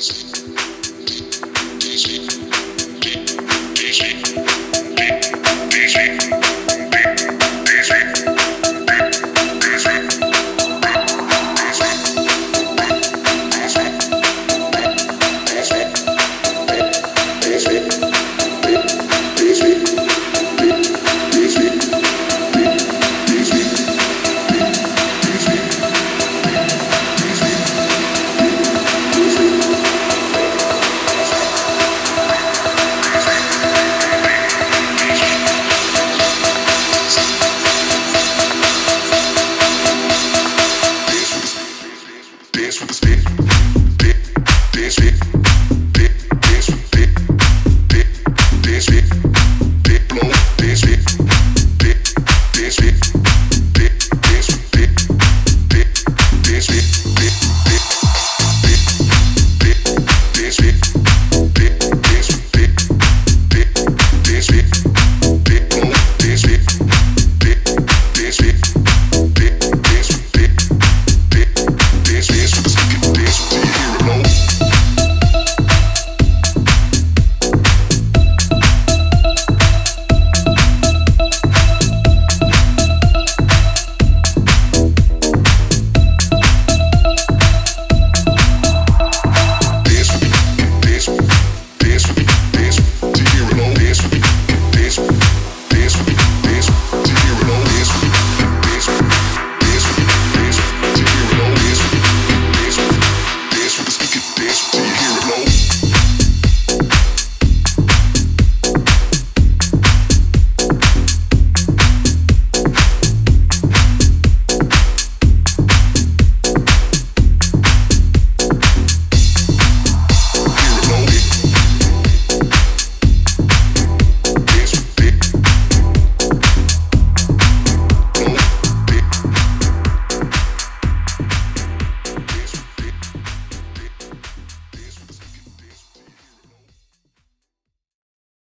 Thank you. This week.